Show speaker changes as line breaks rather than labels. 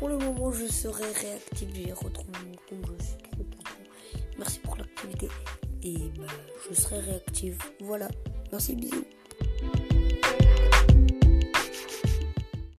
pour le moment, je serai réactif. J'ai retrouvé mon compte. Je suis trop content. Merci pour l'activité. Et bah, je serai réactif. Voilà. Merci, bisous.